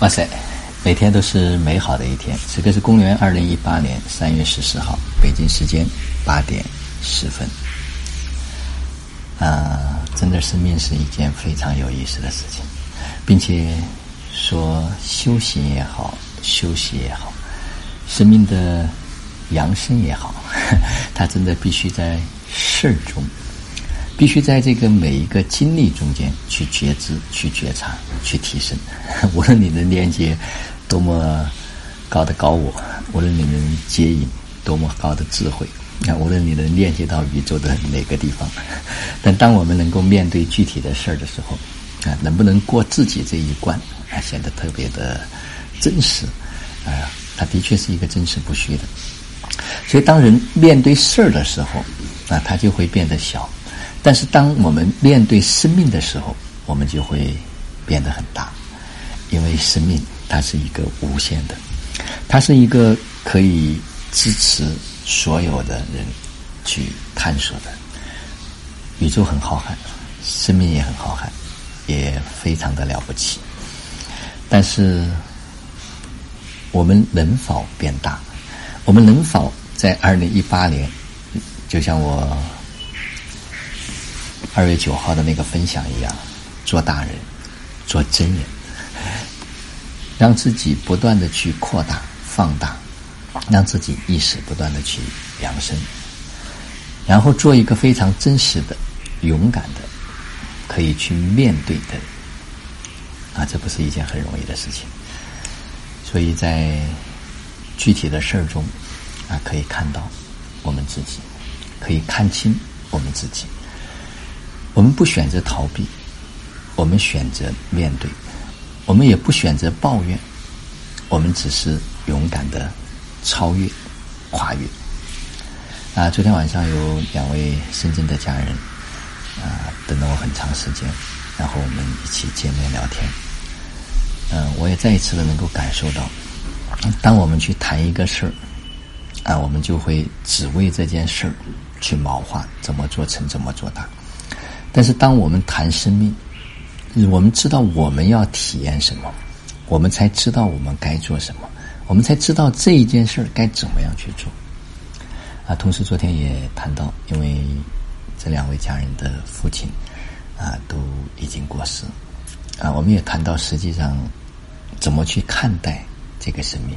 哇塞，每天都是美好的一天。此刻是公元二零一八年三月十四号，北京时间八点十分。啊，真的，生命是一件非常有意思的事情，并且说修行也好，休息也好，生命的扬升也好，它真的必须在事儿中。必须在这个每一个经历中间去觉知、去觉察、去提升。无论你能链接多么高的高我，无论你能接引多么高的智慧，啊，无论你能链接到宇宙的哪个地方，但当我们能够面对具体的事儿的时候，啊，能不能过自己这一关，啊，显得特别的真实，啊，它的确是一个真实不虚的。所以，当人面对事儿的时候，啊，他就会变得小。但是，当我们面对生命的时候，我们就会变得很大，因为生命它是一个无限的，它是一个可以支持所有的人去探索的。宇宙很浩瀚，生命也很浩瀚，也非常的了不起。但是，我们能否变大？我们能否在二零一八年，就像我？二月九号的那个分享一样，做大人，做真人，让自己不断的去扩大、放大，让自己意识不断的去扬升，然后做一个非常真实的、勇敢的、可以去面对的，啊，这不是一件很容易的事情。所以在具体的事儿中，啊，可以看到我们自己，可以看清我们自己。我们不选择逃避，我们选择面对，我们也不选择抱怨，我们只是勇敢的超越、跨越。啊，昨天晚上有两位深圳的家人啊，等了我很长时间，然后我们一起见面聊天。嗯，我也再一次的能够感受到，当我们去谈一个事儿，啊，我们就会只为这件事儿去谋划怎么做成、怎么做大。但是，当我们谈生命，我们知道我们要体验什么，我们才知道我们该做什么，我们才知道这一件事儿该怎么样去做。啊，同时昨天也谈到，因为这两位家人的父亲啊都已经过世，啊，我们也谈到实际上怎么去看待这个生命，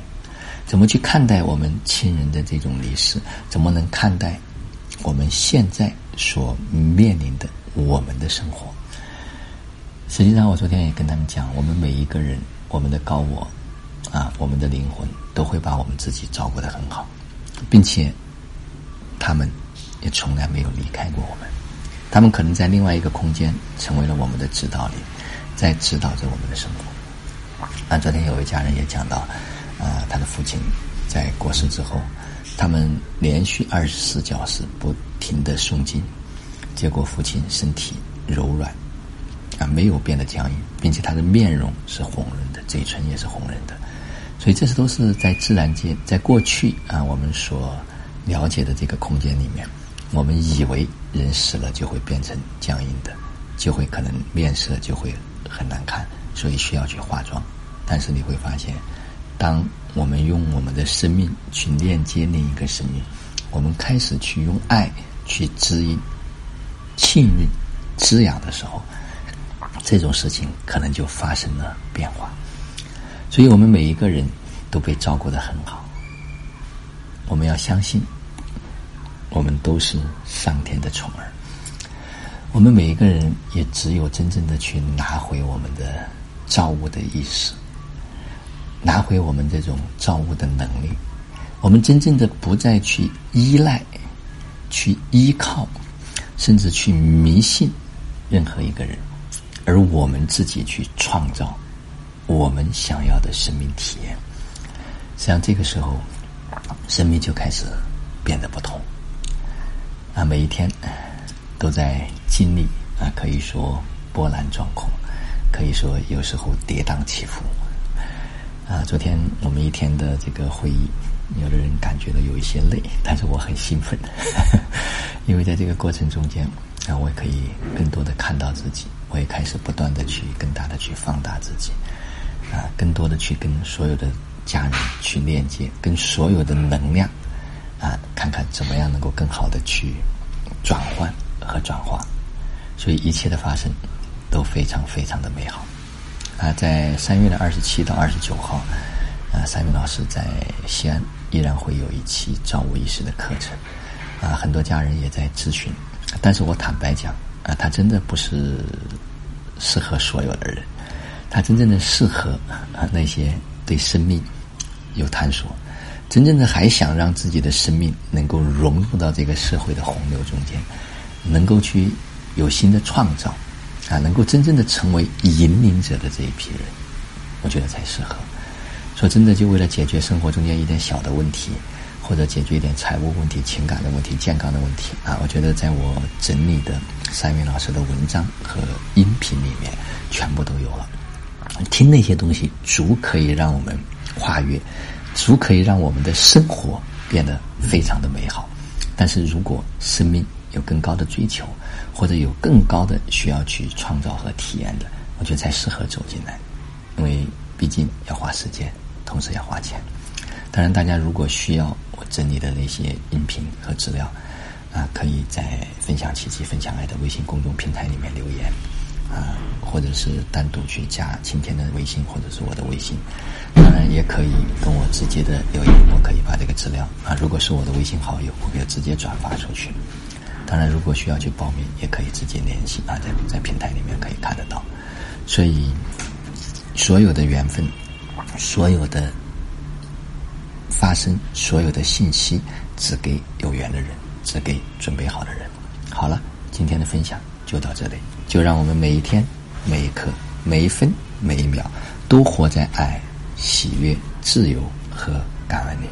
怎么去看待我们亲人的这种离世，怎么能看待我们现在所面临的。我们的生活，实际上，我昨天也跟他们讲，我们每一个人，我们的高我，啊，我们的灵魂，都会把我们自己照顾的很好，并且，他们也从来没有离开过我们，他们可能在另外一个空间成为了我们的指导灵，在指导着我们的生活。啊，昨天有位家人也讲到，啊，他的父亲在过世之后，他们连续二十四小时不停的诵经。结果，父亲身体柔软，啊，没有变得僵硬，并且他的面容是红润的，嘴唇也是红润的。所以，这是都是在自然界，在过去啊，我们所了解的这个空间里面，我们以为人死了就会变成僵硬的，就会可能面色就会很难看，所以需要去化妆。但是你会发现，当我们用我们的生命去链接另一个生命，我们开始去用爱去指引。幸运滋养的时候，这种事情可能就发生了变化。所以我们每一个人都被照顾的很好。我们要相信，我们都是上天的宠儿。我们每一个人也只有真正的去拿回我们的造物的意识，拿回我们这种造物的能力。我们真正的不再去依赖，去依靠。甚至去迷信任何一个人，而我们自己去创造我们想要的生命体验。实际上，这个时候，生命就开始变得不同。啊，每一天都在经历啊，可以说波澜壮阔，可以说有时候跌宕起伏。啊，昨天我们一天的这个会议。有的人感觉到有一些累，但是我很兴奋，因为在这个过程中间，啊，我也可以更多的看到自己，我也开始不断的去更大的去放大自己，啊，更多的去跟所有的家人去链接，跟所有的能量啊，看看怎么样能够更好的去转换和转化。所以一切的发生都非常非常的美好。啊，在三月的二十七到二十九号，啊，三明老师在西安依然会有一期造物意识的课程。啊，很多家人也在咨询，但是我坦白讲，啊，他真的不是适合所有的人，他真正的适合啊那些对生命有探索，真正的还想让自己的生命能够融入到这个社会的洪流中间，能够去有新的创造，啊，能够真正的成为引领者的这一批人，我觉得才适合。说真的，就为了解决生活中间一点小的问题。或者解决一点财务问题、情感的问题、健康的问题啊！我觉得在我整理的三云老师的文章和音频里面，全部都有了。听那些东西，足可以让我们跨越，足可以让我们的生活变得非常的美好。但是如果生命有更高的追求，或者有更高的需要去创造和体验的，我觉得才适合走进来，因为毕竟要花时间，同时要花钱。当然，大家如果需要整理的那些音频和资料，啊，可以在“分享奇迹、分享爱”的微信公众平台里面留言，啊，或者是单独去加晴天的微信或者是我的微信。当然，也可以跟我直接的留言，我可以把这个资料啊，如果是我的微信好友，我可以直接转发出去。当然，如果需要去报名，也可以直接联系啊，在在平台里面可以看得到。所以，所有的缘分，所有的。发生所有的信息，只给有缘的人，只给准备好的人。好了，今天的分享就到这里，就让我们每一天、每一刻、每一分、每一秒，都活在爱、喜悦、自由和感恩里。